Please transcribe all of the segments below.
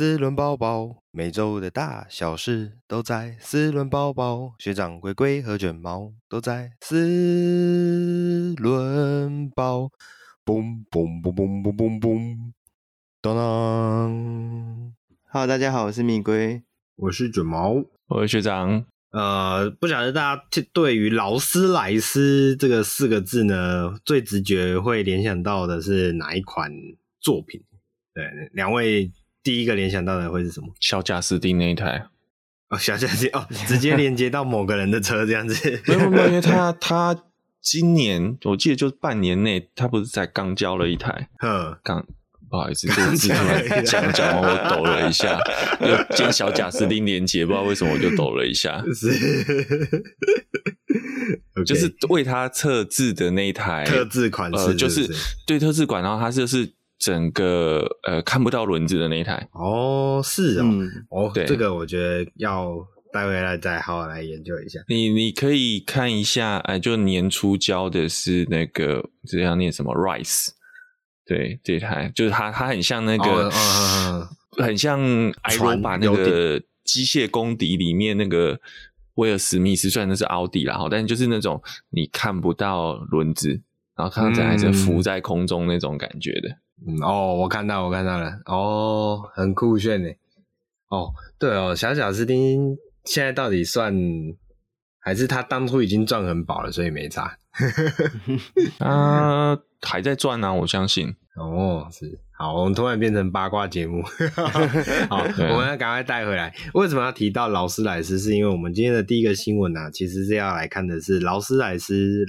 四轮包包，每周的大小事都在四轮包包。学长龟龟和卷毛都在四轮宝。嘣嘣嘣嘣嘣嘣嘣，当当。Hello，大家好，我是蜜龟，我是卷毛，我是学长。呃，不晓得大家对于劳斯莱斯这个四个字呢，最直觉会联想到的是哪一款作品？对，两位。第一个联想到的会是什么？小贾斯汀那一台哦，小贾斯汀哦，直接连接到某个人的车这样子。没有没有，因为他 他今年我记得就半年内，他不是才刚交了一台？嗯，刚不好意思，这个字突然讲讲，我抖了一下，又兼小贾斯汀连接，不知道为什么我就抖了一下。是，就是为他特制的那一台特制款式，呃，就是对特制款，然后他就是。整个呃看不到轮子的那一台。哦，是哦，嗯、哦，对，这个我觉得要带回来再好好来研究一下。你你可以看一下，哎，就年初交的是那个这样念什么 Rice，对，这台就是它，它很像那个，哦嗯、很像艾罗巴那个机械公敌里面那个威尔史密斯，虽然那是奥迪啦，哈，但就是那种你看不到轮子，然后看到整台车浮在空中那种感觉的。嗯嗯哦，我看到，我看到了，哦，很酷炫呢。哦，对哦，小小斯丁现在到底算还是他当初已经赚很饱了，所以没差。啊，还在赚啊，我相信。哦，是好，我们突然变成八卦节目。好，我们要赶快带回来。为什么要提到劳斯莱斯？是因为我们今天的第一个新闻呢、啊，其实是要来看的是劳斯莱斯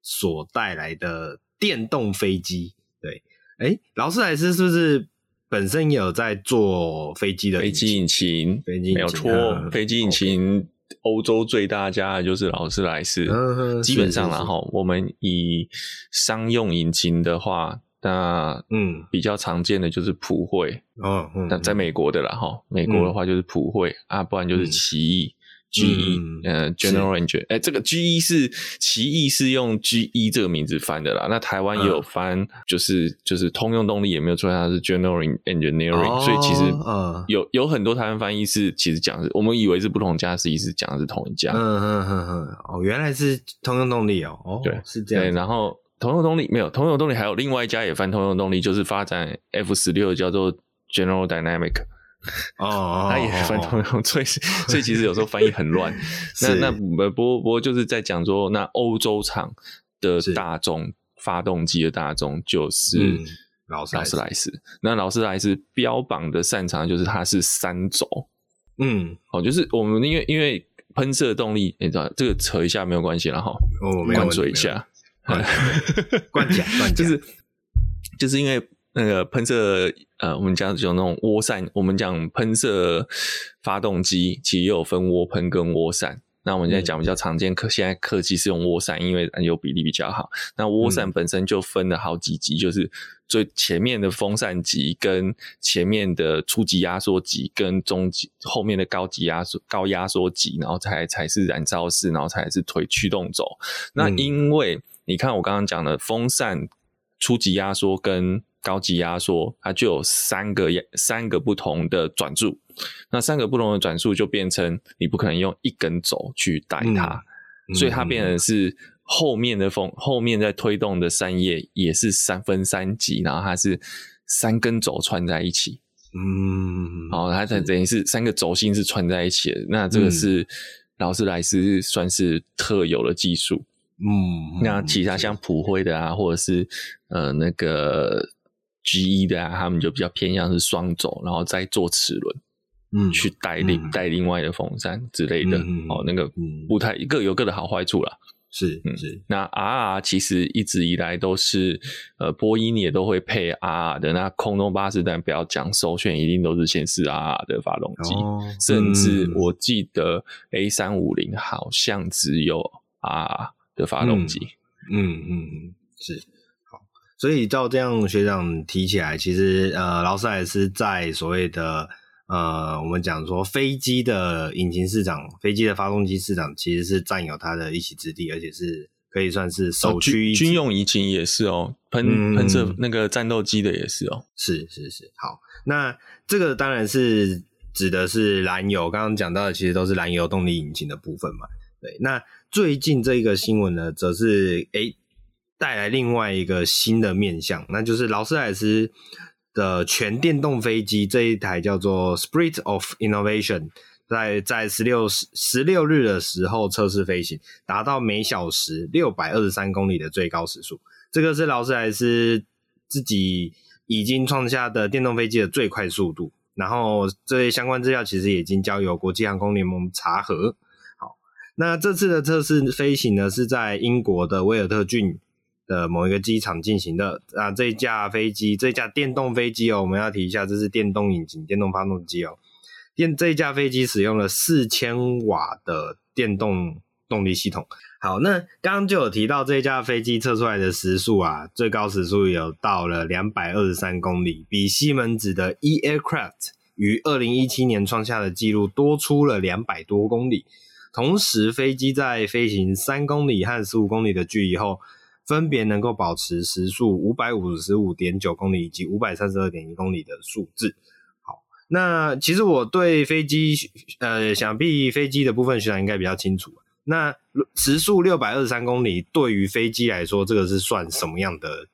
所带来的电动飞机。对。哎，劳斯莱斯是不是本身也有在做飞机的飞机引擎？飞机引擎没有错，飞机引擎欧洲最大家的就是劳斯莱斯。嗯，基本上然后我们以商用引擎的话，那嗯比较常见的就是普惠。嗯嗯，那在美国的啦哈，美国的话就是普惠啊，不然就是奇异。GE，呃，General Engine，哎，这个 GE 是奇异是用 GE 这个名字翻的啦。那台湾也有翻，就是就是通用动力也没有出来，它是 General Engineering，所以其实有有很多台湾翻译是其实讲是，我们以为是不同家，实际是讲的是同一家。嗯嗯嗯嗯，哦，原来是通用动力哦，哦，对，是这样。对，然后通用动力没有，通用动力还有另外一家也翻通用动力，就是发展 F 十六叫做 General Dynamic。哦，他也翻通用，所以所以其实有时候翻译很乱。那那不不过就是在讲说，那欧洲厂的大众发动机的大众就是劳斯莱斯。莱斯那劳斯莱斯标榜的擅长就是它是三轴。嗯，哦，就是我们因为因为喷射动力，你知道这个扯一下没有关系了哈。哦，灌水一下，灌甲灌甲，就是就是因为。那个喷射，呃，我们讲有那种涡扇，我们讲喷射发动机，其实也有分涡喷跟涡扇。那我们现在讲比较常见，客、嗯、现在客机是用涡扇，因为燃油比例比较好。那涡扇本身就分了好几级，嗯、就是最前面的风扇级，跟前面的初级压缩级，跟中级后面的高级压缩高压缩级，然后才才是燃烧室，然后才是推驱动轴。那因为你看我刚刚讲的风扇初级压缩跟高级压缩，它就有三个三个不同的转速，那三个不同的转速就变成你不可能用一根轴去带它，嗯、所以它变成是后面的风后面在推动的三叶也是三分三级，然后它是三根轴串在一起，嗯，好，它等等于是三个轴心是串在一起的，那这个是劳斯莱斯算是特有的技术，嗯，那其他像普惠的啊，或者是呃那个。G 一的啊，他们就比较偏向是双轴，然后再做齿轮，嗯，去带另带另外的风扇之类的，嗯、哦，那个不太各有各的好坏处啦。是，嗯，是。那 RR 其实一直以来都是，呃，波音也都会配 RR 的。那空中巴士但不要讲，首选一定都是先是 RR 的发动机，哦、甚至我记得 A 三五零好像只有 RR 的发动机。嗯嗯嗯，是。所以照这样学长提起来，其实呃，劳斯莱斯在所谓的呃，我们讲说飞机的引擎市场、飞机的发动机市场，其实是占有它的一席之地，而且是可以算是首屈一指。军用引擎也是哦，喷喷射那个战斗机的也是哦。是是是，好，那这个当然是指的是燃油，刚刚讲到的其实都是燃油动力引擎的部分嘛。对，那最近这一个新闻呢，则是诶带来另外一个新的面向，那就是劳斯莱斯的全电动飞机这一台叫做 Spirit of Innovation。在在十六十六日的时候测试飞行，达到每小时六百二十三公里的最高时速。这个是劳斯莱斯自己已经创下的电动飞机的最快速度。然后这些相关资料其实已经交由国际航空联盟查核。好，那这次的测试飞行呢，是在英国的威尔特郡的某一个机场进行的。啊，这架飞机，这架电动飞机哦，我们要提一下，这是电动引擎、电动发动机哦。电这架飞机使用了四千瓦的电动动力系统。好，那刚刚就有提到这架飞机测出来的时速啊，最高时速有到了两百二十三公里，比西门子的 E Aircraft 于二零一七年创下的纪录多出了两百多公里。同时，飞机在飞行三公里和十五公里的距离后，分别能够保持时速五百五十五点九公里以及五百三十二点一公里的数字。好那其实我对飞机，呃，想必飞机的部分学长应该比较清楚。那时速六百二十三公里，对于飞机来说，这个是算什么样的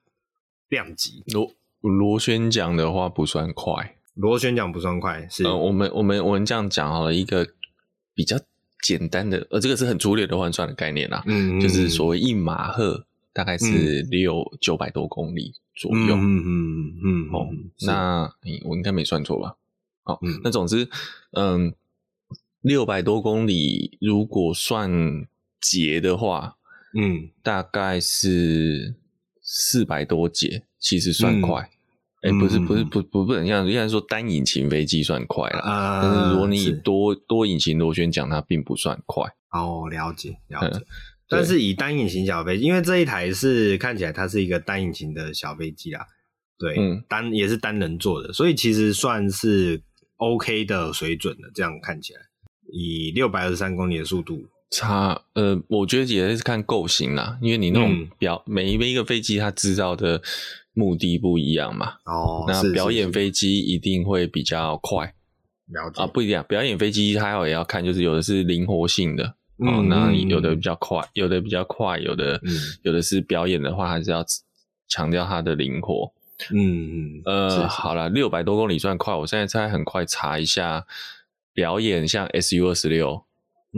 量级？螺螺旋桨的话不算快，螺旋桨不算快，是。呃，我们我们我们这样讲好了，一个比较简单的，呃，这个是很粗略的换算的概念啦，嗯，嗯，就是所谓一马赫大概是六九百多公里左右，嗯嗯嗯嗯，哦，那我应该没算错吧？好，嗯，那总之，嗯，六百多公里，如果算节的话，嗯，大概是四百多节，其实算快。哎、不是，不是，不，不，不能这样，应该说单引擎飞机算快了。啊，但是如果你多多引擎螺旋桨，它并不算快。哦，了解，了解。嗯、但是以单引擎小飞机，因为这一台是看起来它是一个单引擎的小飞机啦，对，嗯，单也是单人坐的，所以其实算是。OK 的水准的，这样看起来，以六百二十三公里的速度，差呃，我觉得也是看构型啦，因为你那种表、嗯、每一个飞机它制造的目的不一样嘛。哦，那表演飞机一定会比较快，了解啊，不一样。表演飞机还好也要看，就是有的是灵活性的，嗯、哦，那有的比较快，有的比较快，有的、嗯、有的是表演的话，还是要强调它的灵活。嗯嗯，呃，是是好了，六百多公里算快。我现在猜很快查一下表演，像 SU 二十六，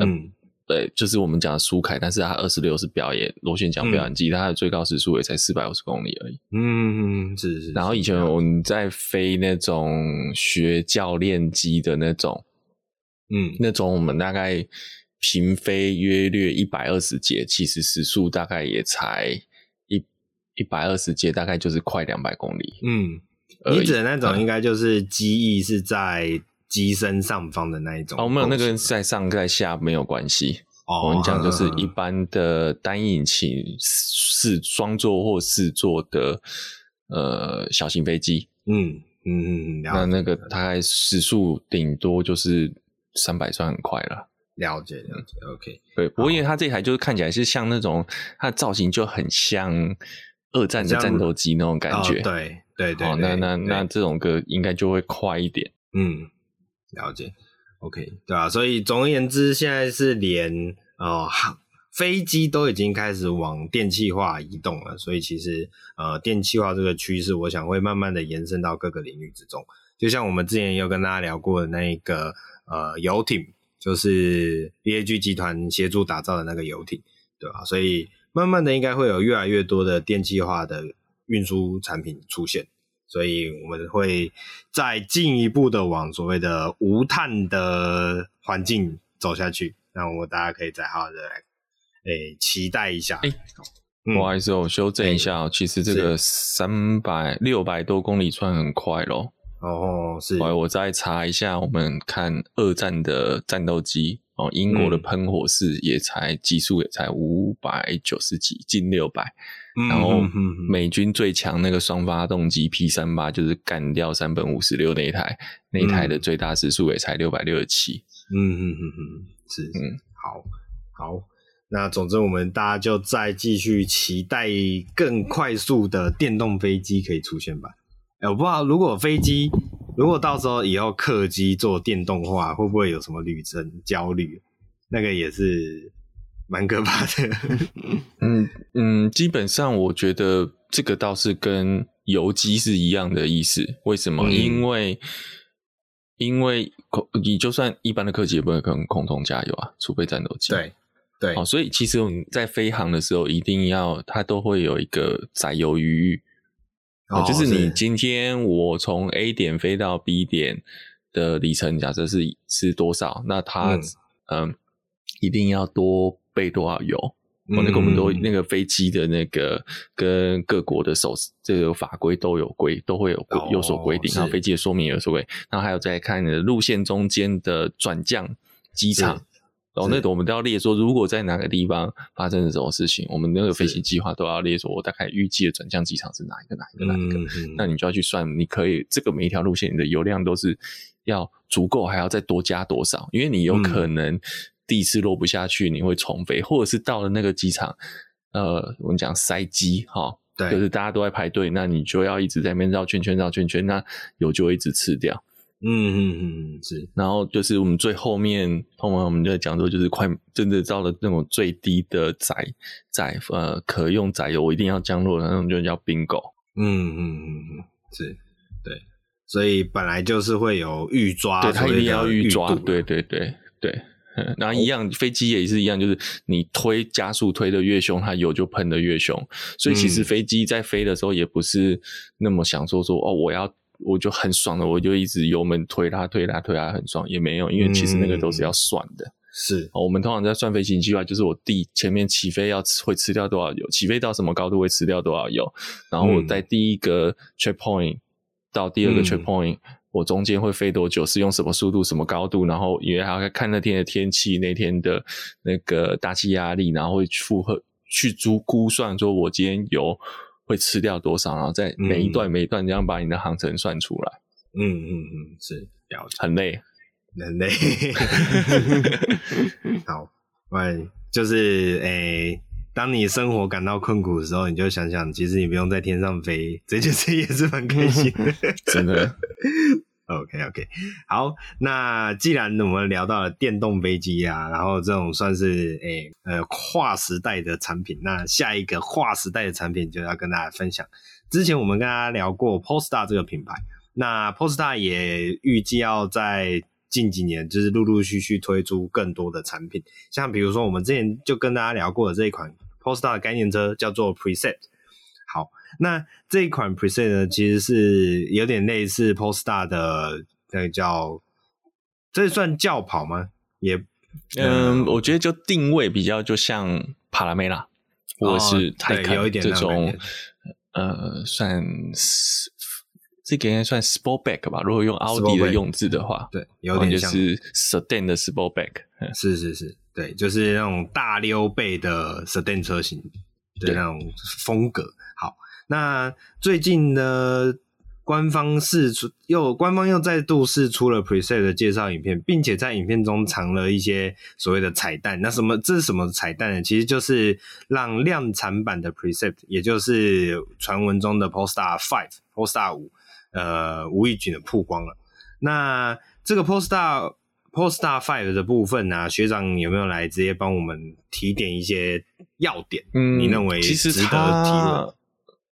嗯，对，就是我们讲的苏凯，但是它二十六是表演螺旋桨表演机，嗯、它的最高时速也才四百五十公里而已。嗯嗯，是是。然后以前我们在飞那种学教练机的那种，嗯，那种我们大概平飞约略一百二十节，其实时速大概也才。一一百二十节大概就是快两百公里。嗯，你指的那种应该就是机翼是在机身上方的那一种。哦，没有，那个在上在下没有关系。哦，我们讲就是一般的单引擎四双座或四座的呃小型飞机。嗯嗯嗯，那那个大概时速顶多就是三百算很快了。了解了解，OK。对，不过因为它这台就是看起来是像那种它的造型就很像。二战的战斗机那种感觉，哦、对对对，哦，那那那这种歌应该就会快一点，嗯，了解，OK，对啊，所以总而言之，现在是连呃飞机都已经开始往电气化移动了，所以其实呃电气化这个趋势，我想会慢慢的延伸到各个领域之中。就像我们之前有跟大家聊过的那个呃游艇，就是 BAG 集团协助打造的那个游艇，对吧？所以。慢慢的，应该会有越来越多的电气化的运输产品出现，所以我们会再进一步的往所谓的无碳的环境走下去。那我们大家可以再好好的来，诶，期待一下。哎、欸，不好意思，我修正一下，欸、其实这个三百六百多公里算很快咯。哦，是。我我再查一下，我们看二战的战斗机。哦，英国的喷火式也才极速也才五百九十几，近六百。然后美军最强那个双发动机 P 三八就是干掉三本五十六那一台，那一台的最大时速也才六百六十七。嗯嗯嗯嗯，是嗯，好好。那总之，我们大家就再继续期待更快速的电动飞机可以出现吧。哎，我不知道如果飞机，如果到时候以后客机做电动化，会不会有什么旅程焦虑？那个也是蛮可怕的。嗯嗯，基本上我觉得这个倒是跟游机是一样的意思。为什么？嗯、因为因为你就算一般的客机也不会跟空中加油啊，除非战斗机。对。对，哦，所以其实我们在飞航的时候，一定要它都会有一个载油余裕，哦，就是你今天我从 A 点飞到 B 点的里程，假设是是多少，那它嗯、呃、一定要多备多少油。哦，那个我们都那个飞机的那个跟各国的手这个法规都有规，都会有规有所规定，然后飞机的说明有所规，然后还有再看你的路线中间的转降机场。然后那个我们都要列说，如果在哪个地方发生了什么事情，我们那个飞行计划都要列说，我大概预计的转向机场是哪一个、哪一个、哪一个。嗯、那你就要去算，你可以这个每一条路线你的油量都是要足够，还要再多加多少？因为你有可能第一次落不下去，你会重飞，或者是到了那个机场，呃，我们讲塞机哈，对，就是大家都在排队，那你就要一直在那边绕圈圈、绕圈圈，那油就会一直吃掉。嗯嗯嗯是，然后就是我们最后面，后面我们就讲说，就是快真的到了那种最低的载载呃可用载油，我一定要降落的那种，就叫 bingo。嗯嗯嗯嗯，是，对，所以本来就是会有预抓，对，它一定要预抓，对对对对。然后一样，飞机也是一样，就是你推加速推的越凶，它油就喷的越凶。所以其实飞机在飞的时候也不是那么想说说哦，我要。我就很爽的，我就一直油门推它，推它，推它，很爽，也没有，因为其实那个都是要算的。嗯、是，我们通常在算飞行计划，就是我第前面起飞要会吃掉多少油，起飞到什么高度会吃掉多少油，然后我在第一个 checkpoint 到第二个 checkpoint，、嗯、我中间会飞多久，是用什么速度、什么高度，然后因为还要看那天的天气、那天的那个大气压力，然后会负荷去估估算，说我今天油。会吃掉多少？然后在每一段每一段这样把你的航程算出来。嗯嗯嗯，是，了解。很累，很累。好，喂，就是诶、欸，当你生活感到困苦的时候，你就想想，其实你不用在天上飞，这件事也是蛮开心的，真的。OK OK，好，那既然我们聊到了电动飞机啊，然后这种算是诶、呃跨时代的产品，那下一个跨时代的产品就要跟大家分享。之前我们跟大家聊过 Polestar 这个品牌，那 Polestar 也预计要在近几年就是陆陆续续推出更多的产品，像比如说我们之前就跟大家聊过的这一款 Polestar 概念车叫做 Precept。好。那这一款 Precept 呢，其实是有点类似 Polestar 的那个叫，这算轿跑吗？也，嗯，我觉得就定位比较就像 Panamera 或者是 Taycan 这种，呃，算这个应该算 Sportback 吧。如果用奥迪的用字的话，对，有点像就是 Sedan 的 Sportback，是是是，对，就是那种大溜背的 Sedan 车型的那种风格。好。那最近呢，官方试出又官方又再度试出了 Precept 的介绍影片，并且在影片中藏了一些所谓的彩蛋。那什么这是什么彩蛋呢？其实就是让量产版的 Precept，也就是传闻中的 Polestar Five、Polestar 五，呃，无预警的曝光了。那这个 Polestar Polestar Five 的部分呢、啊，学长有没有来直接帮我们提点一些要点？嗯，你认为值得提问？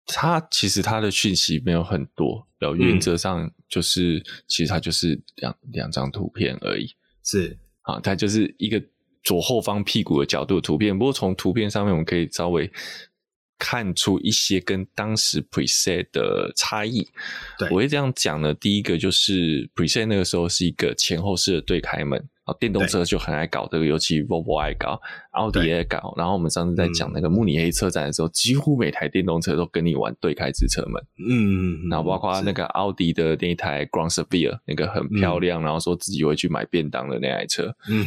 它其实它的讯息没有很多，然后原则上就是、嗯、其实它就是两两张图片而已，是啊，它就是一个左后方屁股的角度的图片。不过从图片上面我们可以稍微看出一些跟当时 Precept 的差异。对，我会这样讲呢，第一个就是 Precept 那个时候是一个前后式的对开门。啊，电动车就很爱搞这个，尤其 Volvo 爱搞，奥迪也爱搞。然后我们上次在讲那个慕尼黑车展的时候，嗯，几乎每台电动车都跟你玩对开式车门。嗯，然后包括那个奥迪的那一台 Grand Sphere，那个很漂亮，然后说自己会去买便当的那台车。嗯，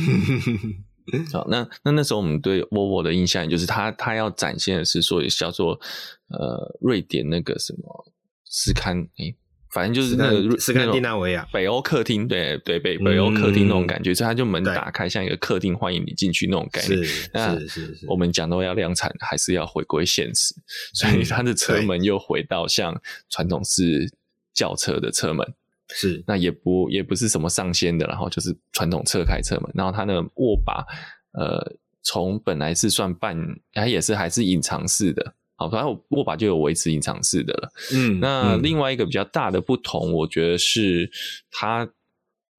好，那那那时候我们对 Volvo 的印象就是它它要展现的是说叫做呃瑞典那个什么斯堪诶反正就是那个斯堪的纳维亚。北欧客厅，对对北北欧客厅那种感觉，所以它就门打开，像一个客厅欢迎你进去那种概念。那是是是，我们讲到要量产，还是要回归现实，所以它的车门又回到像传统式轿车的车门，是。那也不也不是什么上掀的，然后就是传统侧开车门，然后它的握把，呃，从本来是算半，它也是还是隐藏式的。好，反正握把就有维持隐藏式的了。嗯，那另外一个比较大的不同，我觉得是它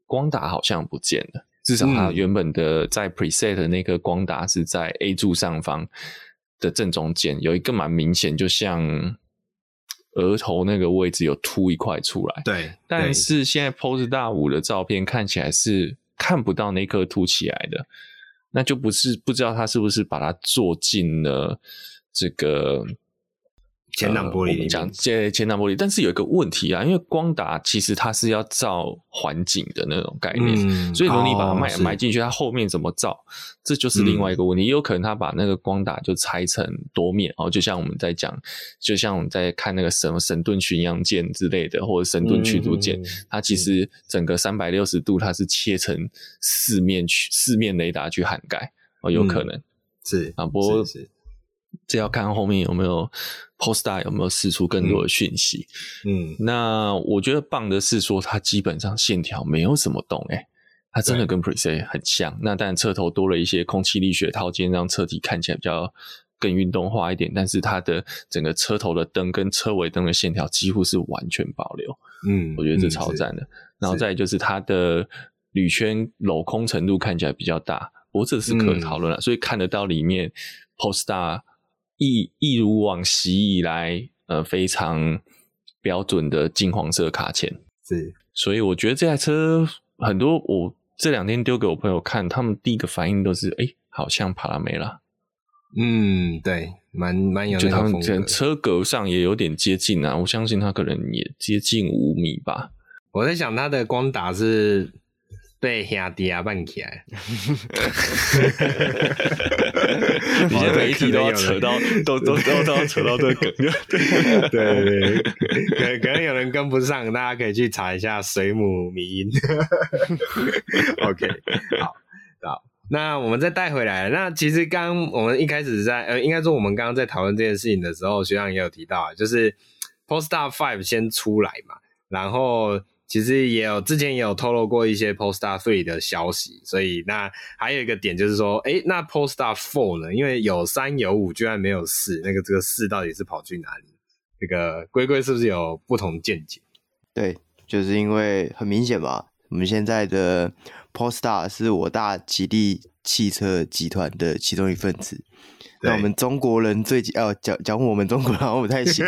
光打好像不见了。至少它原本的在 preset 的那个光打是在 A 柱上方的正中间，有一个蛮明显，就像额头那个位置有凸一块出来。对，但是现在 Polestar 5的照片看起来是看不到那颗凸起来的，那就不是不知道它是不是把它做进了。这个前挡玻璃，讲这前挡玻璃，但是有一个问题啊，因为光达其实它是要照环境的那种概念，嗯、所以如果你把它埋埋进去，它后面怎么照，这就是另外一个问题。也、嗯、有可能他把那个光达就拆成多面哦，就像我们在讲，就像我们在看那个什么神盾巡洋舰之类的，或者神盾驱逐舰，嗯、它其实整个三百六十度它是切成四面去四面雷达去涵盖哦，有可能、嗯、是啊，不过。这要看后面有没有 Polestar 有没有释出更多的讯息。嗯，嗯，那我觉得棒的是说它基本上线条没有什么动，诶，它真的跟 Preset 很像。那但车头多了一些空气力学套件，让车体看起来比较更运动化一点。但是它的整个车头的灯跟车尾灯的线条几乎是完全保留。嗯，我觉得这超赞的。嗯、然后再就是它的铝圈镂空程度看起来比较大，不过这是可讨论了。嗯、所以看得到里面 Polestar。一一如往昔以来，呃，非常标准的金黄色卡钳。是，所以我觉得这台车很多，我这两天丢给我朋友看，他们第一个反应都是，哎、欸，好像帕拉梅拉。嗯，对，蛮蛮有那个风格。就他们车格上也有点接近啊，我相信它可能也接近五米吧。我在想它的光打是。被兄弟啊办起来，你现在每一题都要扯到，都都都 都要扯到这个梗，对对对，可可能有人跟不上，大家可以去查一下水母迷因。OK，好，好，那我们再带回来。那其实刚我们一开始在呃，应该说我们刚刚在讨论这件事情的时候，学长也有提到，就是 Polestar 5先出来嘛，然后。其实也有之前也有透露过一些 Polestar Three 的消息，所以那还有一个点就是说，诶，那 Polestar Four 呢？因为有三有五，居然没有四，那个这个四到底是跑去哪里？这个龟龟是不是有不同见解？对，就是因为很明显嘛，我们现在的 Polestar 是我大吉利汽车集团的其中一份子。那我们中国人最哦讲讲我们中国人好像不太行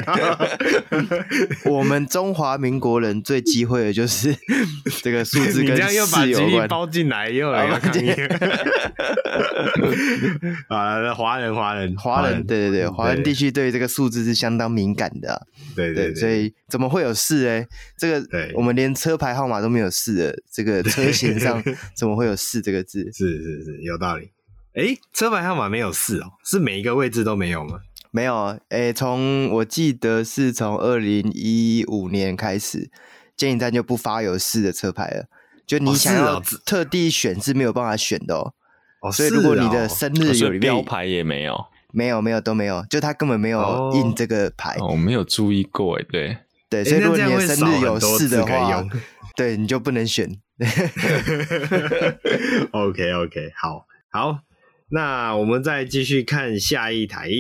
我们中华民国人最忌讳的就是 这个数字跟四有关。你这样又把吉利包进来，又来个抗议。啊，华人华人华人，对对对，华人地区对这个数字是相当敏感的。对对，所以怎么会有四呢？这个我们连车牌号码都没有四的，这个车型上怎么会有四这个字？是是是，有道理。哎，车牌号码没有四哦，是每一个位置都没有吗？没有，哎，从我记得是从二零一五年开始，监理站就不发有四的车牌了。就你想要特地选是没有办法选的哦。哦，所以如果你的生日有标牌也没有，没有没有都没有，就他根本没有印这个牌。哦，我没有注意过，哎，对 对，所以如果你的生日有四的话，对，你就不能选。OK OK，好，好。那我们再继续看下一台，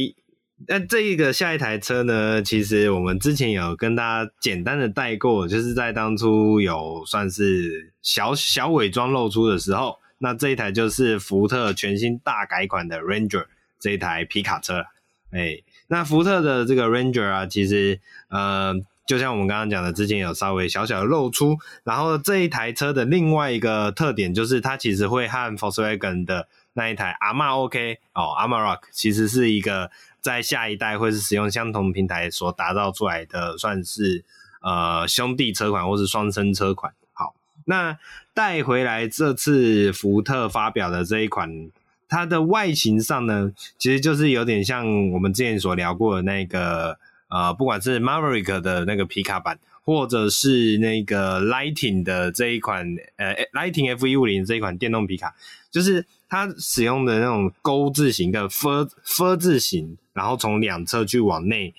那这一个下一台车呢？其实我们之前有跟大家简单的带过，就是在当初有算是小小伪装露出的时候，那这一台就是福特全新大改款的 Ranger 这一台皮卡车。哎，那福特的这个 Ranger 啊，其实呃，就像我们刚刚讲的，之前有稍微小小的露出，然后这一台车的另外一个特点就是它其实会和 Volkswagen 的那一台阿玛 OK 哦，阿玛 Rock 其实是一个在下一代会是使用相同平台所打造出来的，算是呃兄弟车款或是双生车款。好，那带回来这次福特发表的这一款，它的外形上呢，其实就是有点像我们之前所聊过的那个呃，不管是 Maverick 的那个皮卡版，或者是那个 Lighting 的这一款呃 Lighting F 一五零这一款电动皮卡，就是它使用的那种钩字形的 F F 字形，然后从两侧去往内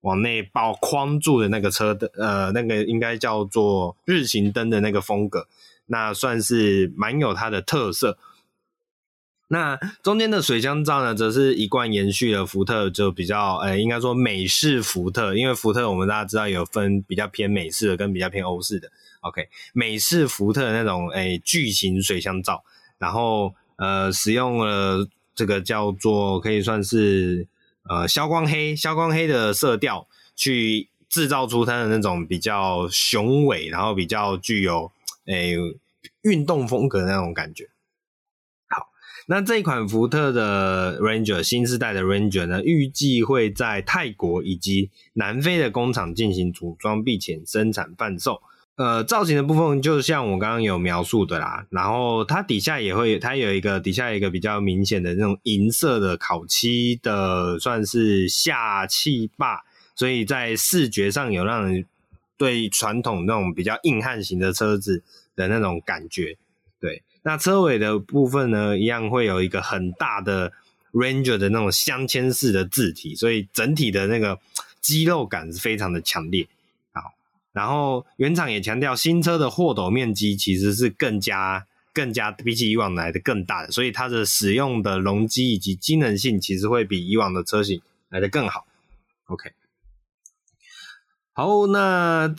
往内包框住的那个车的呃那个应该叫做日行灯的那个风格，那算是蛮有它的特色。那中间的水箱罩呢，则是一贯延续了福特就比较，呃，应该说美式福特，因为福特我们大家知道有分比较偏美式的跟比较偏欧式的。OK，美式福特那种，诶，巨型水箱罩，然后呃，使用了这个叫做可以算是呃消光黑、消光黑的色调，去制造出它的那种比较雄伟，然后比较具有诶运动风格的那种感觉。好那这一款福特的 Ranger 新世代的 Ranger 呢，预计会在泰国以及南非的工厂进行组装，并且生产贩售。呃，造型的部分就像我刚刚有描述的啦，然后它底下也会，它有一个底下有一个比较明显的那种银色的烤漆的，算是下气坝，所以在视觉上有让人对传统那种比较硬汉型的车子的那种感觉，对。那车尾的部分呢，一样会有一个很大的 Ranger 的那种镶嵌式的字体，所以整体的那个肌肉感是非常的强烈。然后原厂也强调，新车的货斗面积其实是更加、更加比起以往来的更大的，所以它的使用的容积以及机能性其实会比以往的车型来的更好。OK，好，那。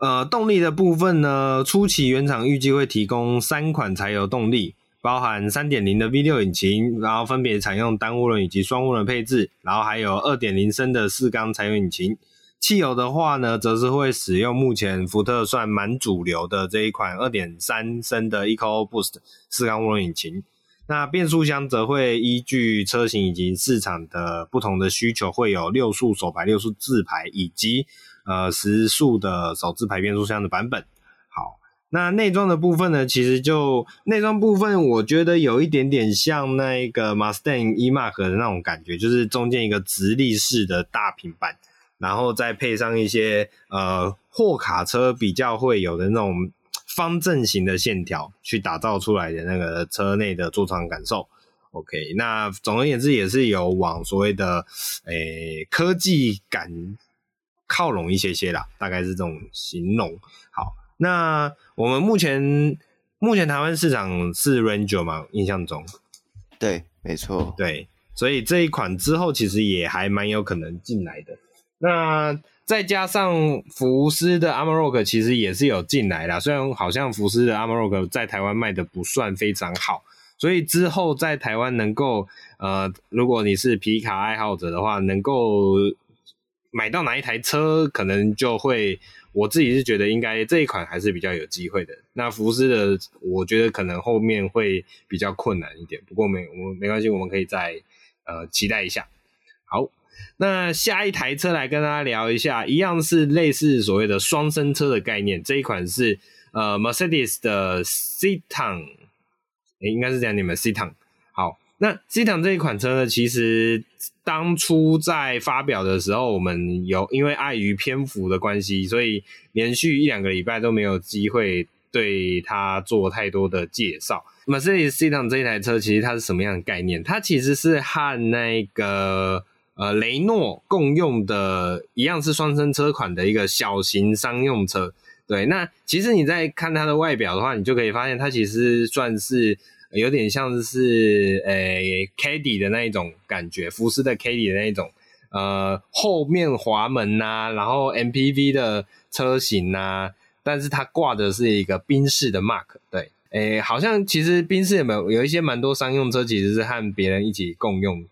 呃，动力的部分呢，初期原厂预计会提供三款柴油动力，包含三点零的 V 六引擎，然后分别采用单涡轮以及双涡轮配置，然后还有二点零升的四缸柴油引擎。汽油的话呢，则是会使用目前福特算蛮主流的这一款二点三升的 EcoBoost 四缸涡轮引擎。那变速箱则会依据车型以及市场的不同的需求，会有六速手排、六速自排以及。呃，十速的手自排变速箱的版本。好，那内装的部分呢？其实就内装部分，我觉得有一点点像那个 Mustang E-Mark 的那种感觉，就是中间一个直立式的大平板，然后再配上一些呃货卡车比较会有的那种方正型的线条，去打造出来的那个车内的座舱感受。OK，那总而言之，也是有往所谓的诶、欸、科技感。靠拢一些些啦，大概是这种形容。好，那我们目前目前台湾市场是 Ranger 嘛？印象中，对，没错，对，所以这一款之后其实也还蛮有可能进来的。那再加上福斯的 Amarok 其实也是有进来啦，虽然好像福斯的 Amarok 在台湾卖的不算非常好，所以之后在台湾能够呃，如果你是皮卡爱好者的话，能够。买到哪一台车，可能就会，我自己是觉得应该这一款还是比较有机会的。那福斯的，我觉得可能后面会比较困难一点。不过没，我们没关系，我们可以再呃期待一下。好，那下一台车来跟大家聊一下，一样是类似所谓的双生车的概念。这一款是呃 Mercedes 的 Citan，诶，应该是这样念的 Citan。好。那 Citan 这一款车呢，其实当初在发表的时候，我们有因为碍于篇幅的关系，所以连续一两个礼拜都没有机会对它做太多的介绍。Mercedes Citan 这一台车，其实它是什么样的概念？它其实是和那个呃雷诺共用的一样，是双生车款的一个小型商用车。对，那其实你在看它的外表的话，你就可以发现它其实算是。有点像是诶、c a d y 的那一种感觉，福斯的 c a d y 的那一种，呃，后面滑门呐、然后 MPV 的车型呐、但是它挂的是一个宾士的 Mark，对，诶、好像其实宾士有没有有一些蛮多商用车，其实是和别人一起共用，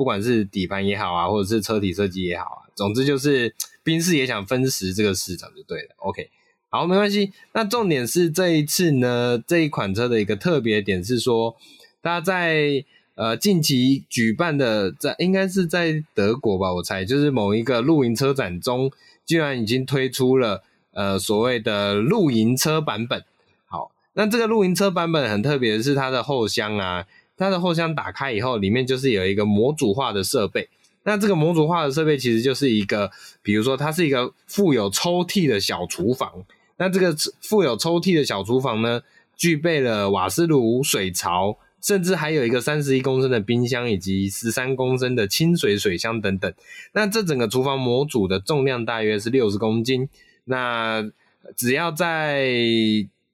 不管是底盘也好啊，或者是车体设计也好啊，总之就是 宾士也想分食这个市场就对了，OK。好，没关系。那重点是这一次呢，这一款车的一个特别点是说，它在呃近期举办的在应该是在德国吧，我猜就是某一个露营车展中，居然已经推出了呃所谓的露营车版本。好，那这个露营车版本很特别的是它的后箱啊，它的后箱打开以后，里面就是有一个模组化的设备。那这个模组化的设备其实就是一个，比如说它是一个附有抽屉的小厨房。那这个附有抽屉的小厨房呢，具备了瓦斯炉、水槽，甚至还有一个三十一公升的冰箱以及十三公升的清水水箱等等。那这整个厨房模组的重量大约是六十公斤。那只要在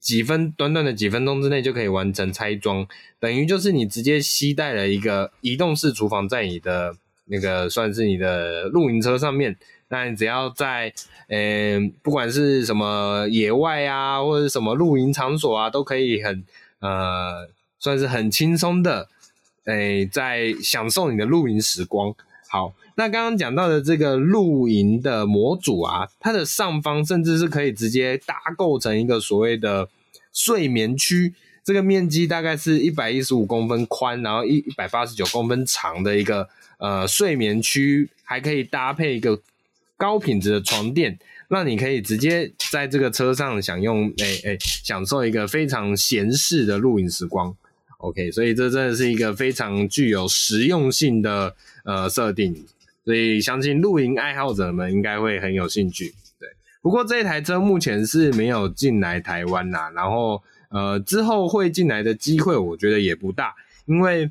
几分短短的几分钟之内就可以完成拆装，等于就是你直接携带了一个移动式厨房在你的那个算是你的露营车上面，那你只要在嗯、不管是什么野外啊或者什么露营场所啊，都可以很呃算是很轻松的诶、在享受你的露营时光。好，那刚刚讲到的这个露营的模组啊，它的上方甚至是可以直接搭构成一个所谓的睡眠区，这个面积大概是一百一十五公分宽，然后一一百八十九公分长的一个呃睡眠区，还可以搭配一个高品质的床垫，让你可以直接在这个车上享用，诶、欸、诶、欸，享受一个非常闲适的露营时光。OK，所以这真的是一个非常具有实用性的呃设定，所以相信露营爱好者们应该会很有兴趣。不过这一台车目前是没有进来台湾啦，然后呃之后会进来的机会我觉得也不大，因为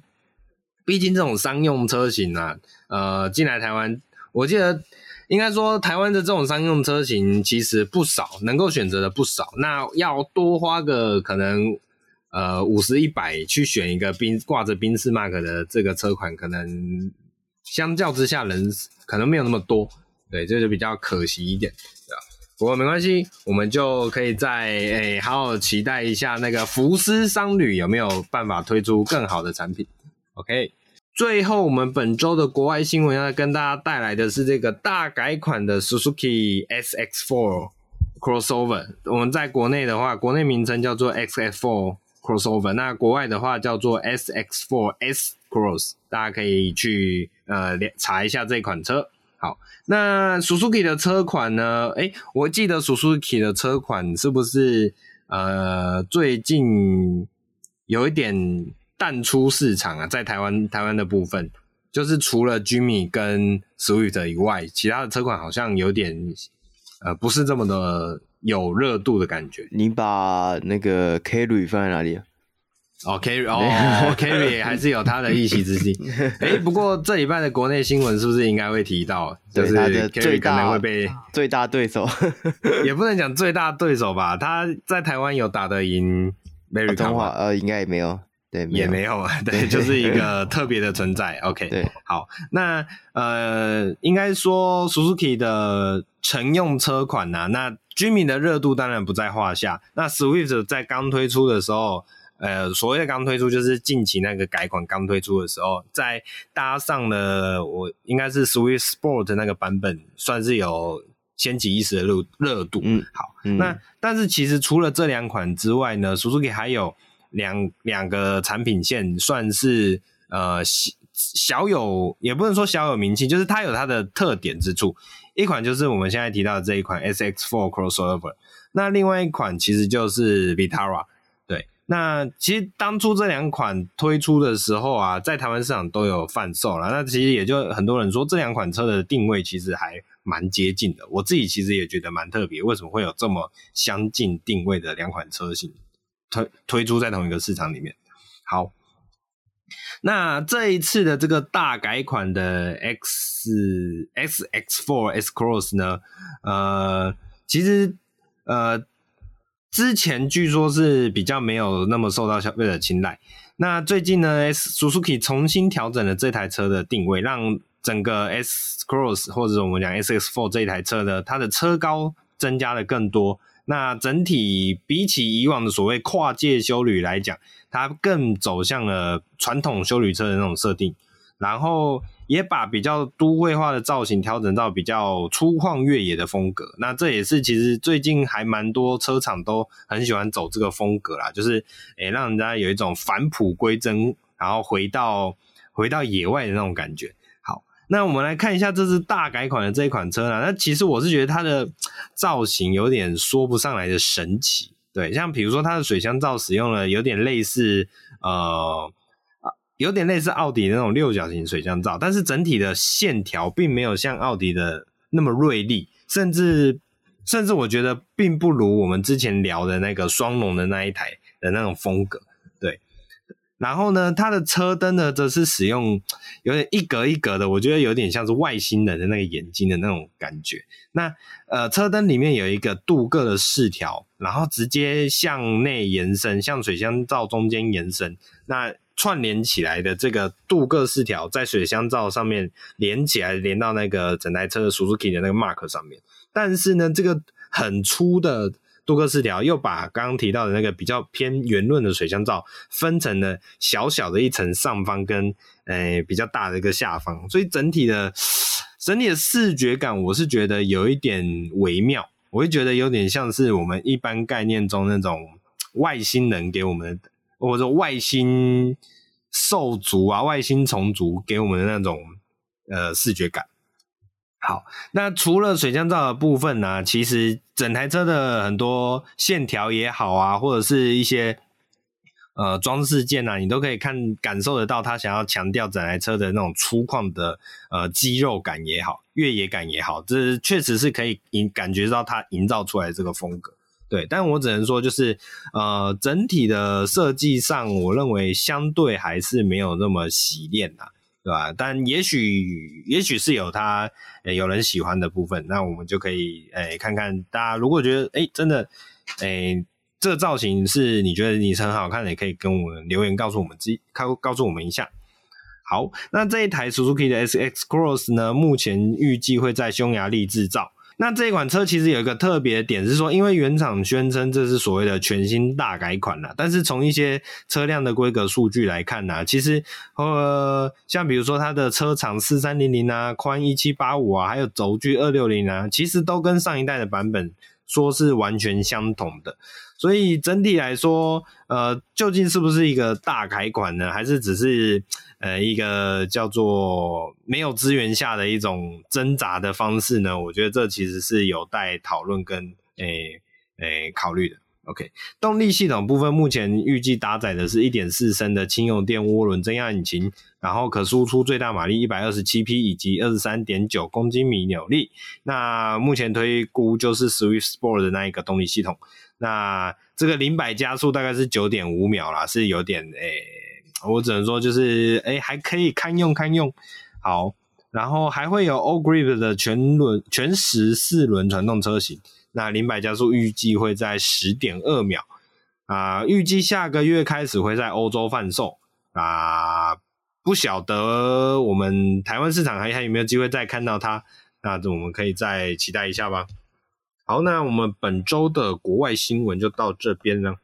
毕竟这种商用车型啊，呃进来台湾，我记得应该说台湾的这种商用车型其实不少，能够选择的不少，那要多花个可能。呃，五十一百去选一个宾挂着宾士 Mark 的这个车款，可能相较之下人可能没有那么多，对，这就比较可惜一点，不过没关系，我们就可以再诶、好好期待一下那个福斯商旅有没有办法推出更好的产品。OK，最后我们本周的国外新闻要跟大家带来的是这个大改款的 Suzuki SX4 Crossover。我们在国内的话，国内名称叫做 XF4。Crossover，那国外的话叫做 SX4 S Cross，大家可以去呃查一下这款车。好，那 Suzuki 的车款呢？诶，我记得 Suzuki 的车款是不是呃最近有一点淡出市场啊？在台湾台湾的部分，就是除了 Jimmy 跟 Swift 以外，其他的车款好像有点呃不是这么的。有热度的感觉。你把那个 Carry 放在哪里啊？哦，Carry 哦，Carry 还是有他的一席之地。哎、欸，不过这礼拜的国内新闻是不是应该会提到？就是 Carry 可能会被最大对手，也不能讲最大对手吧？他在台湾有打得赢 Mary 通话？呃，应该也没有。对，也没有，对，就是一个 特别的存在。OK，对，好，那呃，应该说 Suzuki 的乘用车款呐、啊，那 Jimny 的热度当然不在话下。那 Swift 在刚推出的时候，呃，所谓的刚推出就是近期那个改款刚推出的时候，在搭上了我应该是 Swift Sport 那个版本，算是有掀起一时的热热度。嗯，好，嗯、那但是其实除了这两款之外呢，Suzuki 还有。两两个产品线算是呃小有，也不能说小有名气，就是它有它的特点之处。一款就是我们现在提到的这一款 SX4 Crossover，那另外一款其实就是 Vitara。那其实当初这两款推出的时候啊，在台湾市场都有贩售了。那其实也就很多人说这两款车的定位其实还蛮接近的。我自己其实也觉得蛮特别，为什么会有这么相近定位的两款车型？推推出在同一个市场里面，好，那这一次的这个大改款的 X X X Four S Cross 呢，呃，其实呃之前据说是比较没有那么受到消费者青睐，那最近呢，Suzuki 重新调整了这台车的定位，让整个 S Cross 或者我们讲 S X Four 这一台车呢，它的车高增加了更多。那整体比起以往的所谓跨界休旅来讲，它更走向了传统休旅车的那种设定，然后也把比较都会化的造型调整到比较粗犷越野的风格。那这也是其实最近还蛮多车厂都很喜欢走这个风格啦，就是诶、欸、让人家有一种返璞归真，然后回到回到野外的那种感觉。好那我们来看一下这次大改款的这一款车呢，那其实我是觉得它的造型有点说不上来的神奇，对，像比如说它的水箱罩使用了有点类似呃有点类似奥迪那种六角形水箱罩，但是整体的线条并没有像奥迪的那么锐利，甚至甚至我觉得并不如我们之前聊的那个双龙的那一台的那种风格。对，然后呢，它的车灯呢，则是使用有点一格一格的，我觉得有点像是外星人的那个眼睛的那种感觉。那呃，车灯里面有一个镀铬的饰条，然后直接向内延伸，向水箱罩中间延伸。那串联起来的这个镀铬饰条，在水箱罩上面连起来，连到那个整台车的 Suzuki 的那个 mark 上面。但是呢，这个很粗的镀铬饰条又把刚刚提到的那个比较偏圆润的水箱罩分成了小小的一层上方跟诶、比较大的一个下方，所以整体的整体的视觉感，我是觉得有一点微妙，我会觉得有点像是我们一般概念中那种外星人给我们的。或者外星兽族啊，外星虫族给我们的那种呃视觉感。好，那除了水箱罩的部分呢，其实整台车的很多线条也好啊，或者是一些呃装饰件啊，你都可以看感受得到，他想要强调整台车的那种粗犷的呃肌肉感也好，越野感也好，这确实是可以营感觉到它营造出来这个风格。对，但我只能说，就是呃，整体的设计上，我认为相对还是没有那么洗练呐，对吧？但也许，也许是有他有人喜欢的部分，那我们就可以诶看看大家如果觉得诶真的诶这个造型是你觉得你是很好看的，也可以跟我们留言告诉我们自己告告诉我们一下。好，那这一台 Suzuki 的 SX Cross 呢，目前预计会在匈牙利制造。那这一款车其实有一个特别点是说，因为原厂宣称这是所谓的全新大改款啦，但是从一些车辆的规格数据来看呢，其实呃，像比如说它的车长四三零零啊，宽一七八五啊，还有轴距二六零啊，其实都跟上一代的版本说是完全相同的。所以整体来说，呃，究竟是不是一个大改款呢？还是只是呃一个叫做没有资源下的一种挣扎的方式呢？我觉得这其实是有待讨论跟诶诶、考虑的。OK，动力系统部分目前预计搭载的是一点四升的轻油电涡轮增压引擎，然后可输出最大马力一百二十七匹以及二十三点九公斤米扭力。那目前推估就是 Swift Sport 的那一个动力系统。那这个零百加速大概是九点五秒啦，是有点诶、我只能说就是诶、欸，还可以堪用堪用。好，然后还会有 All Grip 的全轮全时四轮传动车型。那零百加速预计会在十点二秒啊，预计下个月开始会在欧洲贩售啊，不晓得我们台湾市场还还有没有机会再看到它？那我们可以再期待一下吧。好，那我们本周的国外新闻就到这边了。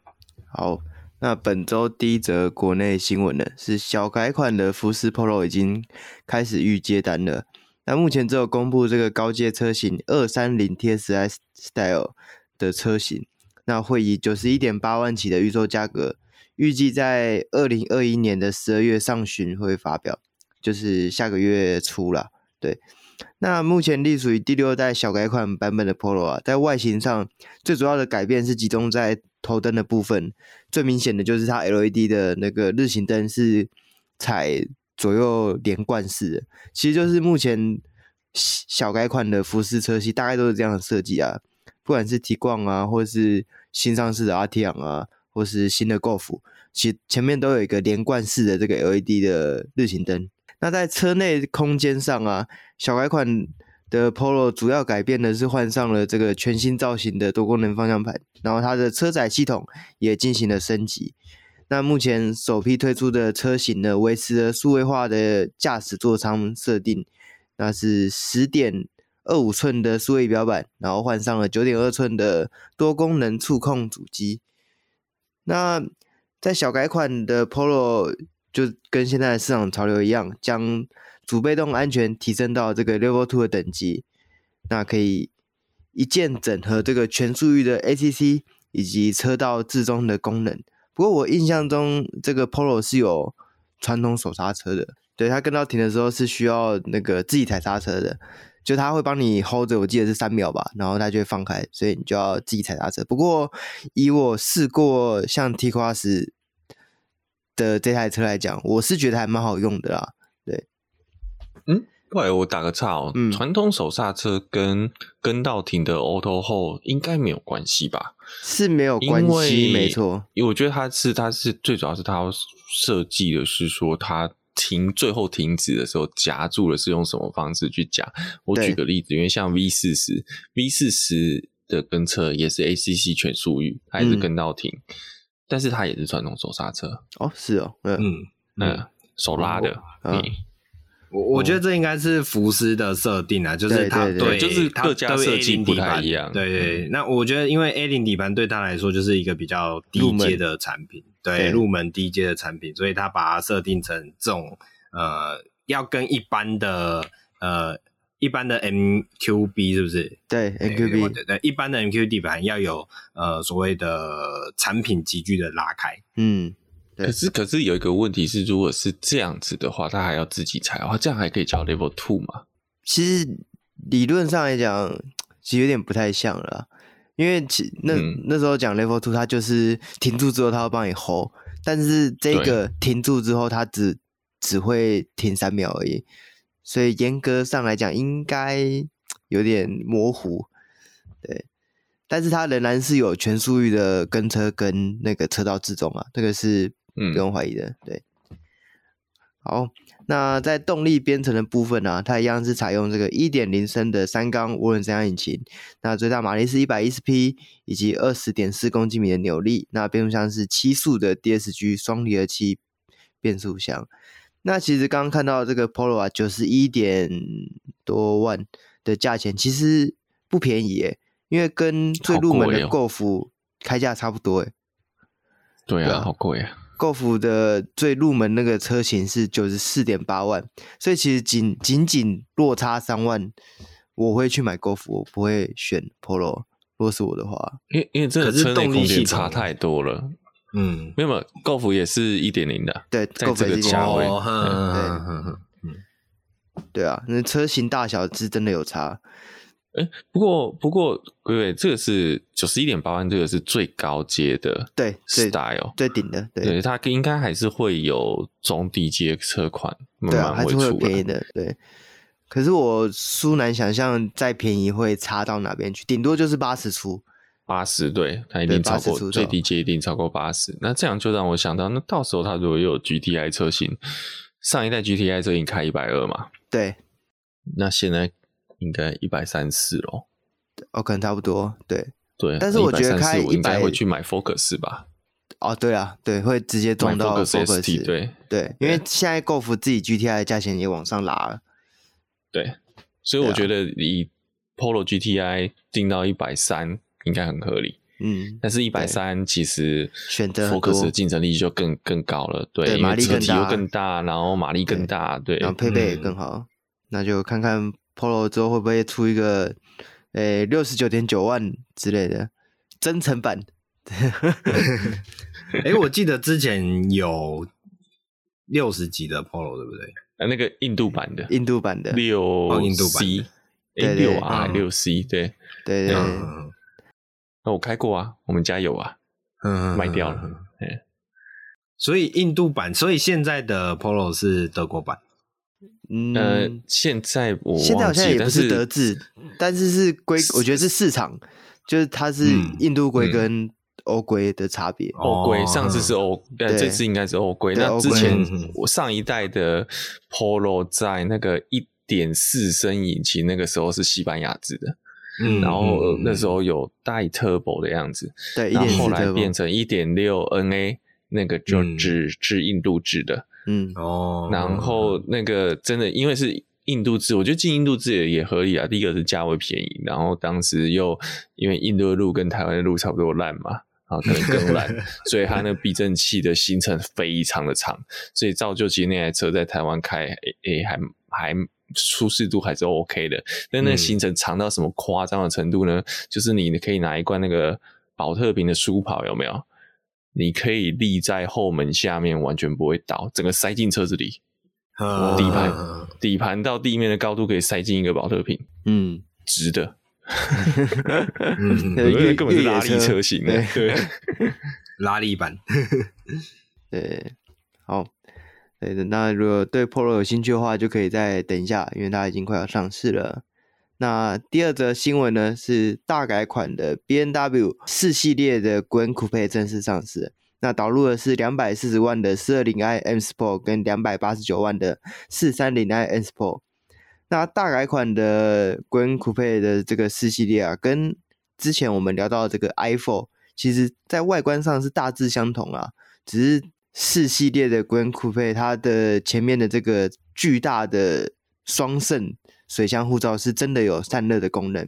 好，那本周第一则国内新闻呢，是小改款的福斯 Polo 已经开始预接单了。那目前只有公布这个高阶车型二三零 TSI Style 的车型，那会以九十一点八万起的预售价格，预计在二零二一年的十二月上旬会发表，就是下个月初了。对。那目前隶属于第六代小改款版本的 Polo 啊，在外形上最主要的改变是集中在头灯的部分，最明显的就是它 LED 的那个日行灯是采左右连贯式的，其实就是目前小改款的福斯车系大概都是这样的设计啊，不管是 Tiguan 啊，或是新上市的 R T 昂啊，或是新的 Golf，其前面都有一个连贯式的这个 LED 的日行灯。那在车内空间上啊，小改款的 Polo 主要改变的是换上了这个全新造型的多功能方向盘，然后它的车载系统也进行了升级。那目前首批推出的车型呢，维持了数位化的驾驶座舱设定，那是十点二五寸的数位仪表板，然后换上了九点二寸的多功能触控主机。那在小改款的 Polo。就跟现在的市场潮流一样，将主被动安全提升到这个 Level Two 的等级，那可以一键整合这个全速域的 ACC 以及车道自中的功能。不过我印象中这个 Polo 是有传统手刹车的，对，它跟到停的时候是需要那个自己踩刹车的，就它会帮你 hold 着，我记得是三秒吧，然后它就会放开，所以你就要自己踩刹车。不过以我试过像 T Cross 的这台车来讲，我是觉得还蛮好用的啦。对，嗯，后来我打个岔哦，嗯传统手刹车跟跟到停的 Auto Hold 应该没有关系吧？是没有关系，因为没错。因为我觉得它是它是最主要是它要设计的是说它停最后停止的时候夹住了是用什么方式去夹。我举个例子，因为像 V 四十 V 四十的跟车也是 ACC 全速域，还是跟到停，嗯、但是它也是传统手刹车哦，是哦，嗯嗯嗯，手拉的，嗯。我我觉得这应该是福斯的设定啊，就是它对，就是各家设计不太一样。对对，那我觉得因为 A 零底盘对他来说就是一个比较低阶的产品，对，入门低阶的产品，所以他把它设定成这种呃，要跟一般的呃一般的 MQB 是不是？对 MQB 对对，一般的 MQB 底盘要有呃所谓的产品级距的拉开，嗯。可是，可是有一个问题是，如果是这样子的话，他还要自己踩的话，这样还可以叫 Level Two 吗？其实理论上来讲，其实有点不太像了，因为其那、嗯、那时候讲 Level Two，它就是停住之后，它会帮你 hold，但是这个停住之后，它只只会停三秒而已，所以严格上来讲，应该有点模糊。对，但是它仍然是有全速域的跟车跟那个车道制动啊，这个是。嗯，不用怀疑的，对。好，那在动力编程的部分呢、啊，它一样是采用这个一点零升的三缸涡轮增压引擎，那最大马力是一百一十匹，以及二十点四公斤米的扭力。那变速箱是七速的 DSG 双离合器变速箱。那其实刚刚看到这个 Polo 啊，九十一点多万的价钱，其实不便宜诶，因为跟最入门的 Golf 开价差不多诶。对啊，好贵啊。Golf 的最入门那个车型是九十四点八万，所以其实仅仅仅落差三万，我会去买 Golf，我不会选 Polo。如果是我的话，因因为这个车内空间差太多了。嗯，没有没有，Golf 也是一点零的，对，在这个价位，对，对啊，那车型大小是真的有差。哎，不过不过，鬼鬼，这个是九十一点八万，这个是最高阶的，对，style 最顶的，对，对，它应该还是会有中低阶车款慢慢会出来，对啊，还是会有便宜的，对。可是我苏难想象再便宜会差到哪边去，顶多就是八十出，八十，对，它一定超过最低阶，一定超过八十。那这样就让我想到，那到时候它如果又有 GTI 车型，上一代 GTI 车型开一百二嘛，对，那现在。应该一百三四哦，哦，可能差不多，对对。但是我觉得开我应该会去买 Focus 吧？哦，对啊，对，会直接撞到 Focus, ST，对对，因为现在 Golf 自己 GTI 的价钱也往上拉了，对，所以我觉得以 Polo GTI 定到一百三应该很合理，嗯，但是一百三其实选择 Focus 的竞争力就更更高了，对，马力更大，然后马力更大，对，然后配备也更好，那就看看。Polo 之后会不会出一个，诶六十九点九万之类的增程版？哎，我记得之前有六十级的 Polo，对不对？啊，那个印度版的，印度版的六印度 C，哎六 R 六 C，对对对。那我开过啊，我们家有啊，嗯，卖掉了。所以印度版，所以现在的 Polo 是德国版。嗯，呃，现在我现在好像也不是德制，但是是规，我觉得是市场，就是它是印度龟跟欧龟的差别。欧龟上次是欧，呃，这次应该是欧龟。那之前我上一代的 Polo 在那个一点四升引擎，那个时候是西班牙制的，嗯，然后那时候有带 Turbo 的样子，对，然后后来变成一点六 NA，那个就只是印度制的。嗯哦，然后那个真的，因为是印度制，我觉得进印度制也也合理啊。第一个是价位便宜，然后当时又因为印度的路跟台湾的路差不多烂嘛，啊可能更烂，所以它那个避震器的行程非常的长，所以造就其实那台车在台湾开，诶、欸、还还舒适度还是 OK 的。但那个行程长到什么夸张的程度呢？嗯、就是你可以拿一罐那个宝特瓶的舒跑，有没有？你可以立在后门下面，完全不会倒，整个塞进车子里。底盘底盘到地面的高度可以塞进一个保特瓶，嗯，直的。嗯，根本是拉力车型，对，拉力版。对，好，对的。那如果对 Polo 有兴趣的话，就可以再等一下，因为它已经快要上市了。那第二则新闻呢，是大改款的 BMW 四系列的 Grand Coupe 正式上市。那导入的是两百四十万的四二零 i M Sport 跟两百八十九万的四三零 i M Sport。那大改款的 Grand Coupe 的这个四系列啊，跟之前我们聊到的这个 iPhone，其实在外观上是大致相同啊，只是四系列的 Grand Coupe 它的前面的这个巨大的双肾。水箱护罩是真的有散热的功能，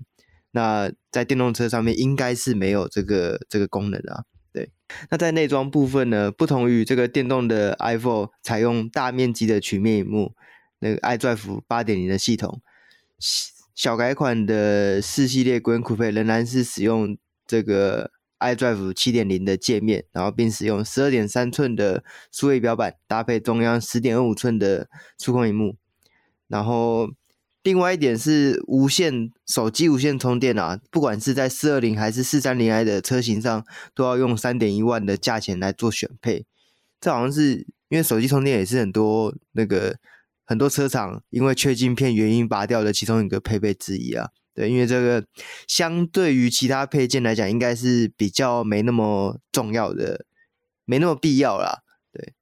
那在电动车上面应该是没有这个这个功能啊。对，那在内装部分呢，不同于这个电动的 iPhone 采用大面积的曲面屏幕，那个 iDrive 八点零的系统，小改款的四系列 Grand Coupe 仍然是使用这个 iDrive 七点零的界面，然后并使用十二点三寸的数位表板，搭配中央十点二五寸的触控屏幕，然后。另外一点是无线手机无线充电啊，不管是在四二零还是四三零 i 的车型上，都要用三点一万的价钱来做选配。这好像是因为手机充电也是很多那个很多车厂因为缺晶片原因拔掉的其中一个配备之一啊。对，因为这个相对于其他配件来讲，应该是比较没那么重要的，没那么必要啦。对，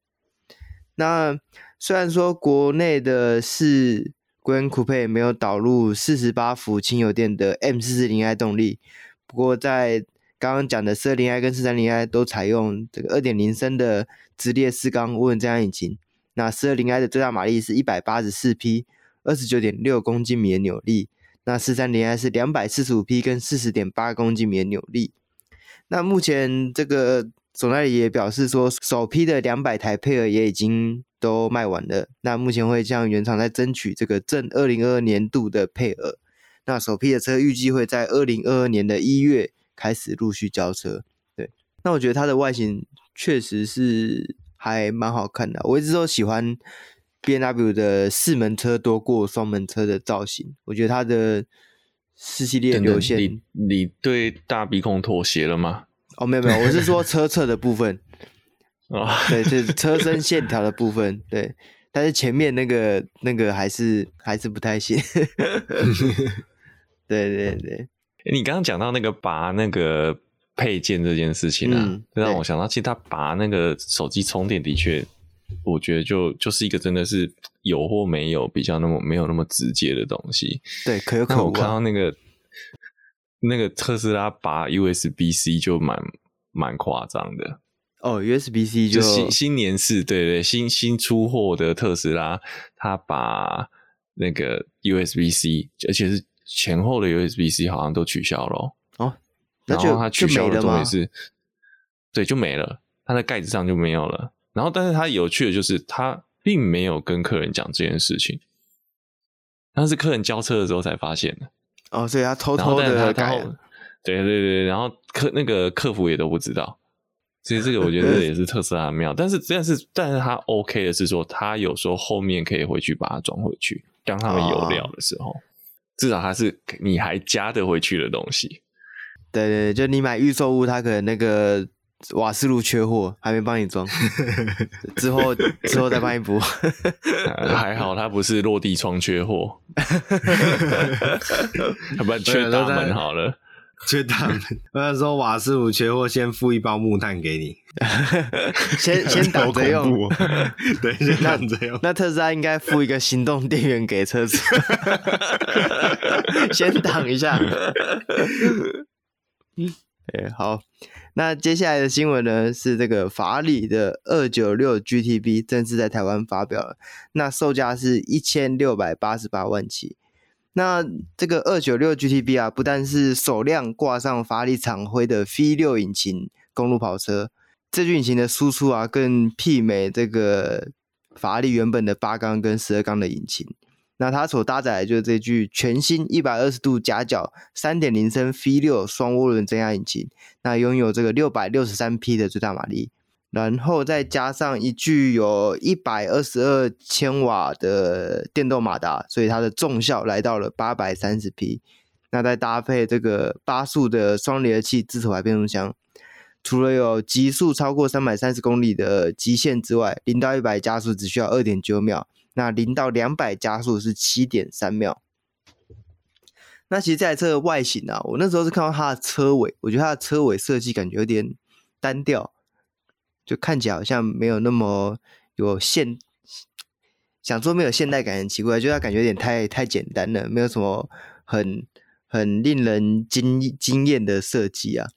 那虽然说国内的是。Grand Coupe 没有导入四十八伏轻油电的 M 四四零 i 动力，不过在刚刚讲的四二零 i 跟四三零 i 都采用这个二点零升的直列四缸涡轮增压引擎。那四二零 i 的最大马力是一百八十四匹，二十九点六公斤米的扭力。那四三零 i 是两百四十五匹跟四十点八公斤米的扭力。那目前这个总代理也表示说，首批的两百台配额也已经。都卖完了，那目前会向原厂在争取这个正二零二二年度的配额。那首批的车预计会在二零二二年的一月开始陆续交车。对，那我觉得它的外形确实是还蛮好看的。我一直都喜欢 BMW 的四门车多过双门车的造型。我觉得它的四系列流线，你你对大鼻孔妥协了吗？哦，没有没有，我是说 车侧的部分。哦，对，就是车身线条的部分，对，但是前面那个那个还是还是不太行。对对对，你刚刚讲到那个拔那个配件这件事情啊，嗯、让我想到，其实他拔那个手机充电的确，我觉得就就是一个真的是有或没有比较那么没有那么直接的东西。对，可有可无、啊。我看到那个那个特斯拉拔 USB C 就蛮蛮夸张的。哦，USB-C 就，就新新年式，对对，新新出货的特斯拉，它把那个 USB-C，而且是前后的 USB-C 好像都取消了哦。然后它取消的终点是，对，就没了，它的盖子上就没有了。然后，但是它有趣的就是，它并没有跟客人讲这件事情，但是客人交车的时候才发现的。哦，所以他偷偷的改。对对对，然后客那个客服也都不知道。其实这个我觉得也是特斯拉的妙，但是但是但是它 OK 的是说，它有时候后面可以回去把它装回去，当他们有料的时候，哦、至少它是你还加得回去的东西。对对，就你买预售物，它可能那个瓦斯炉缺货，还没帮你装，之后之后再帮你补。还好它不是落地窗缺货，要不然缺大门好了。缺大门，我想说瓦斯炉缺货，先付一包木炭给你，先先挡着用，对，先挡着用。那特斯拉应该付一个行动电源给车子，先挡一下。哎，好，那接下来的新闻呢是这个法拉利的二九六 GTB 正式在台湾发表了，那售价是一千六百八十八万起。那这个二九六 GTB 啊，不但是首辆挂上法拉利厂徽的 V 六引擎公路跑车，这具引擎的输出啊，更媲美这个法拉利原本的八缸跟十二缸的引擎。那它所搭载的就是这具全新一百二十度夹角三点零升 V 六双涡轮增压引擎，那拥有这个六百六十三匹的最大马力。然后再加上一具有一百二十二千瓦的电动马达，所以它的重效来到了八百三十匹。那再搭配这个八速的双离合器自手排变速箱，除了有极速超过三百三十公里的极限之外，零到一百加速只需要二点九秒，那零到两百加速是七点三秒。那其实这台车的外形啊，我那时候是看到它的车尾，我觉得它的车尾设计感觉有点单调，就看起来好像没有那么有现，想说没有现代感很奇怪，就它感觉有点太太简单了，没有什么很很令人惊惊艳的设计啊。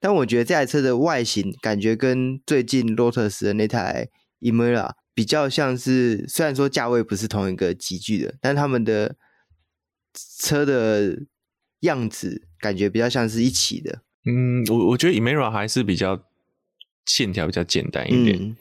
但我觉得这台车的外形感觉跟最近 Lotus 的那台 Emira 比较像是，虽然说价位不是同一个级距的，但他们的。车的样子感觉比较像是一起的。嗯，我我觉得 Emira 还是比较线条比较简单一点。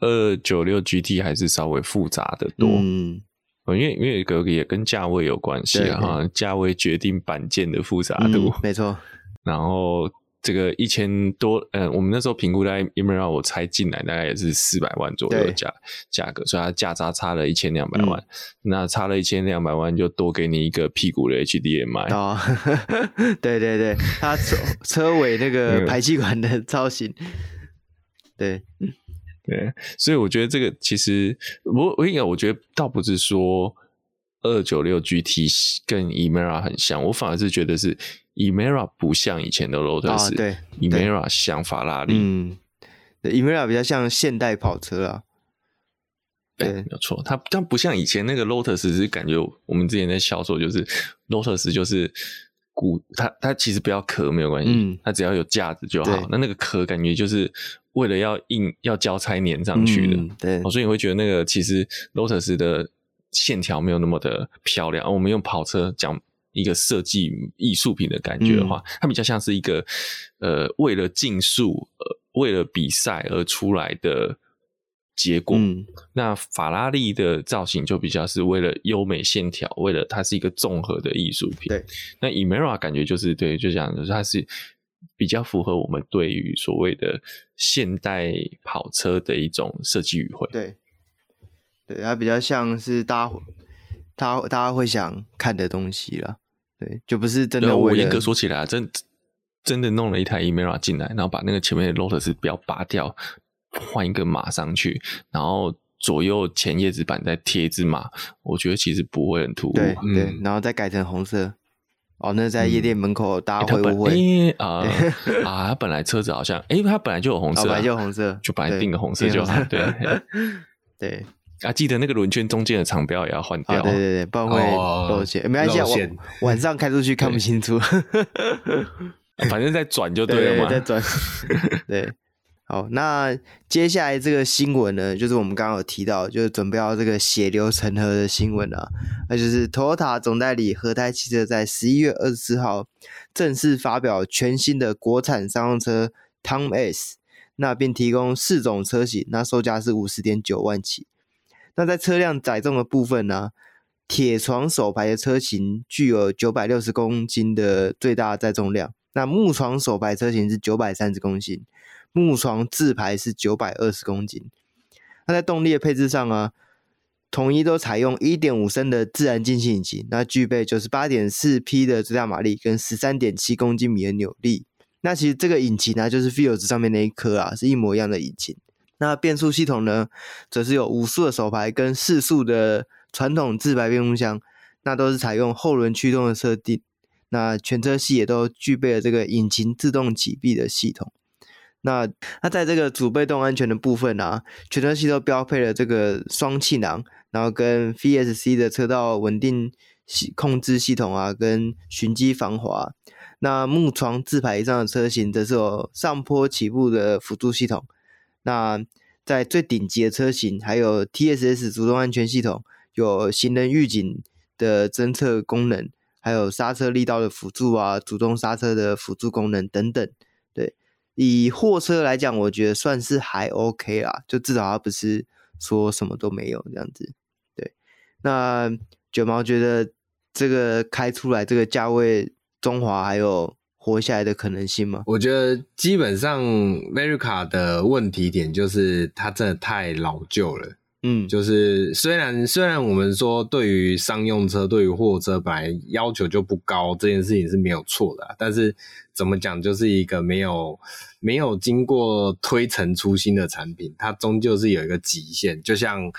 二九六 GT 还是稍微复杂的多。嗯，因为因为这个也跟价位有关系啊，哈，价位决定板件的复杂度。嗯，没错。然后。这个一千多，嗯，我们那时候评估在 Emira，我猜进来大概也是四百万左右的价价格，所以它价差差了一千两百万，嗯、那差了一千两百万就多给你一个屁股的 HDMI 哦，对对对，它车车尾那个 排气管的造型，对对，所以我觉得这个其实我我应该我觉得倒不是说二九六 GT 跟 Emira 很像，我反而是觉得是。Emira 不像以前的 Lotus，、哦、对，Emira 像法拉利，嗯，Emira 比较像现代跑车啊，对，没有错，它但不像以前那个 Lotus，是感觉我们之前在销售就是 Lotus 就是骨，它它其实不要壳没有关系，嗯，它只要有架子就好，那那个壳感觉就是为了要硬要交差粘上去的，嗯、对，所以你会觉得那个其实 Lotus 的线条没有那么的漂亮，我们用跑车讲。一个设计艺术品的感觉的话，嗯、它比较像是一个呃，为了竞速呃，为了比赛而出来的结果。嗯、那法拉利的造型就比较是为了优美线条，为了它是一个综合的艺术品。对，那 Emera 感觉就是对，就讲就是它是比较符合我们对于所谓的现代跑车的一种设计语汇。对，对，它比较像是大家大家大家会想看的东西了。对，就不是真的。我严格说起来，真真的弄了一台 Emira 进来，然后把那个前面的 Lotus 标拔掉，换一个码上去，然后左右前叶子板再贴一只码，我觉得其实不会很突兀。对对，然后再改成红色。哦，那在夜店门口大家会不会？欸啊啊！他本来车子好像，哎，他本来就有红色，本来就红色，就本来定个红色就好。对 对。啊，记得那个轮圈中间的长标也要换掉。对对对，不然会露馅。没关系，我 晚上开出去看不清楚。反正在转就对了嘛。在转。对，好，那接下来这个新闻呢，就是我们刚刚有提到，就是准备要这个血流成河的新闻啊。那就是 Toyota 总代理和泰汽车在十一月二十四号正式发表全新的国产商用车 Tom S，那并提供四种车型，那售价是五十点九万起。那在车辆载重的部分呢，铁床手排的车型具有九百六十公斤的最大载重量，那木床手排车型是九百三十公斤，木床自排是九百二十公斤。那在动力的配置上啊，统一都采用一点五升的自然进气引擎，那具备九十八点四匹的最大马力跟十三点七公斤米的扭力。那其实这个引擎呢，就是 Vios 上面那一颗啊，是一模一样的引擎。那变速系统呢，则是有五速的手排跟四速的传统自排变速箱，那都是采用后轮驱动的设定。那全车系也都具备了这个引擎自动启闭的系统。那那在这个主被动安全的部分啊，全车系都标配了这个双气囊，然后跟 VSC 的车道稳定系控制系统啊，跟循迹防滑。那木床自排以上的车型，则是有上坡起步的辅助系统。那在最顶级的车型，还有 TSS 主动安全系统，有行人预警的侦测功能，还有刹车力道的辅助啊，主动刹车的辅助功能等等。对，以货车来讲，我觉得算是还 OK 啦，就至少它不是说什么都没有这样子。对，那卷毛觉得这个开出来这个价位，中华还有。活下来的可能性吗？我觉得基本上 Verica 的问题点就是它真的太老旧了，嗯，就是虽然虽然我们说对于商用车、对于货车本来要求就不高，这件事情是没有错的，但是怎么讲，就是一个没有没有经过推陈出新的产品，它终究是有一个极限。就像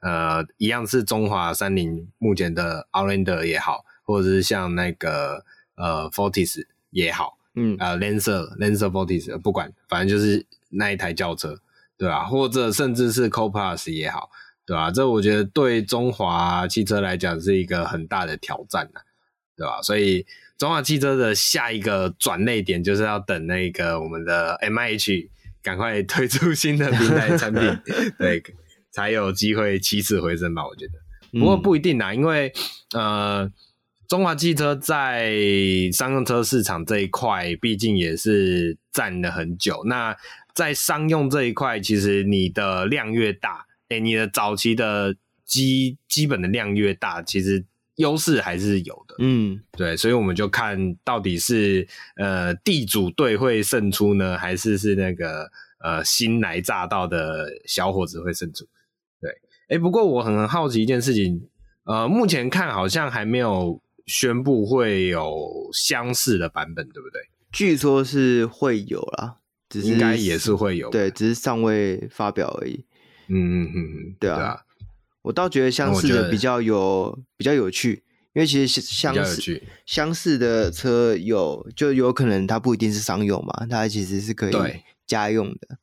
呃一样是中华三菱目前的 Outlander 也好，或者是像那个呃 Fortis 也好，嗯，呃 Lancer Lancer Fortis 不管，反正就是那一台轿车。对啊，或者甚至是 Co-Plus 也好，对吧、啊？这我觉得对中华汽车来讲是一个很大的挑战呐、啊，对吧、啊？所以中华汽车的下一个转捩点就是要等那个我们的 MIH 赶快推出新的平台产品，对，才有机会起死回生吧？我觉得，不过不一定啦，因为呃，中华汽车在商用车市场这一块，毕竟也是站了很久，那。在商用这一块，其实你的量越大，诶、欸，你的早期的基基本的量越大，其实优势还是有的。嗯，对，所以我们就看到底是呃地主队会胜出呢，还是是那个呃新来乍到的小伙子会胜出？对，诶、欸，不过我很好奇一件事情，呃，目前看好像还没有宣布会有相似的版本，对不对？据说是会有啦。只是应该也是会有，对，只是尚未发表而已。嗯嗯嗯嗯，对啊，对啊，我倒觉得相似的比较有比较有趣，因为其实相似相似的车有就有可能它不一定是商用嘛，它其实是可以家用的。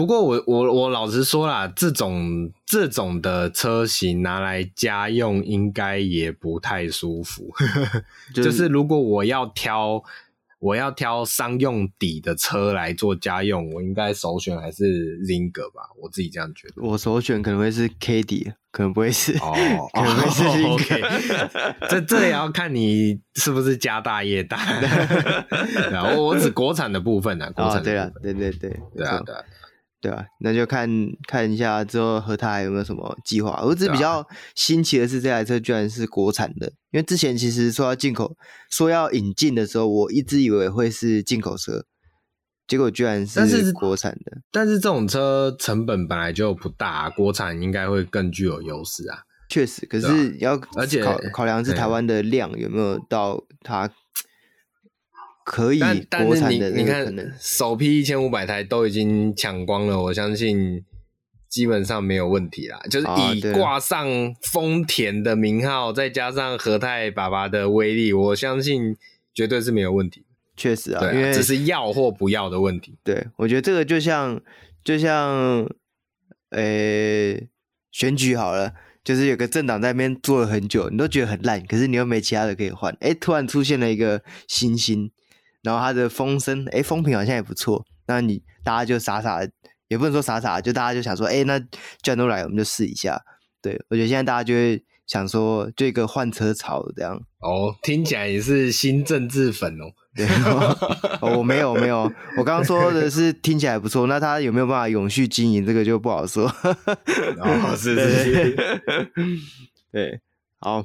不过我我我老实说啦，这种这种的车型拿来家用应该也不太舒服，就是、就是如果我要挑。我要挑商用底的车来做家用，我应该首选还是 Zinger 吧？我自己这样觉得。我首选可能会是 K 底，可能不会是哦，可能会是 Zinger。哦、这这也要看你是不是家大业大。我我指国产的部分呢、啊，国产的部分、哦、对啊，对对对，对啊对啊。对啊，那就看看一下之后和泰有没有什么计划。我只比较新奇的是，这台车居然是国产的，因为之前其实说要进口、说要引进的时候，我一直以为会是进口车，结果居然是国产的。但是，但是这种车成本本来就不大，国产应该会更具有优势啊。确实，可是要而且考考量是台湾的量有没有到它。可以，但但是你你看，首批一千五百台都已经抢光了，我相信基本上没有问题啦。就是以挂上丰田的名号，再加上和泰爸爸的威力，我相信绝对是没有问题。确实啊，啊，因为只是要或不要的问题。对，我觉得这个就像就像，呃、欸，选举好了，就是有个政党在那边做了很久，你都觉得很烂，可是你又没其他的可以换，哎、欸，突然出现了一个新星。然后它的风声，哎，风评好像也不错。那你大家就傻傻，也不能说傻傻，就大家就想说，哎，那既然都来，我们就试一下。对，我觉得现在大家就会想说，这个换车潮这样。哦，听起来也是新政治粉哦。对，哦，我没有没有，我刚刚说的是听起来不错。那他有没有办法永续经营，这个就不好说。哦，是是是。对，好，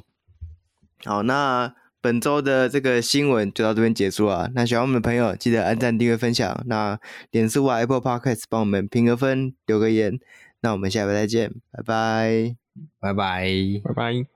好，那。本周的这个新闻就到这边结束了。那喜欢我们的朋友，记得按赞、订阅、分享。那脸书或 Apple Podcast 帮我们评个分、留个言。那我们下回再见，拜拜，拜拜，拜拜。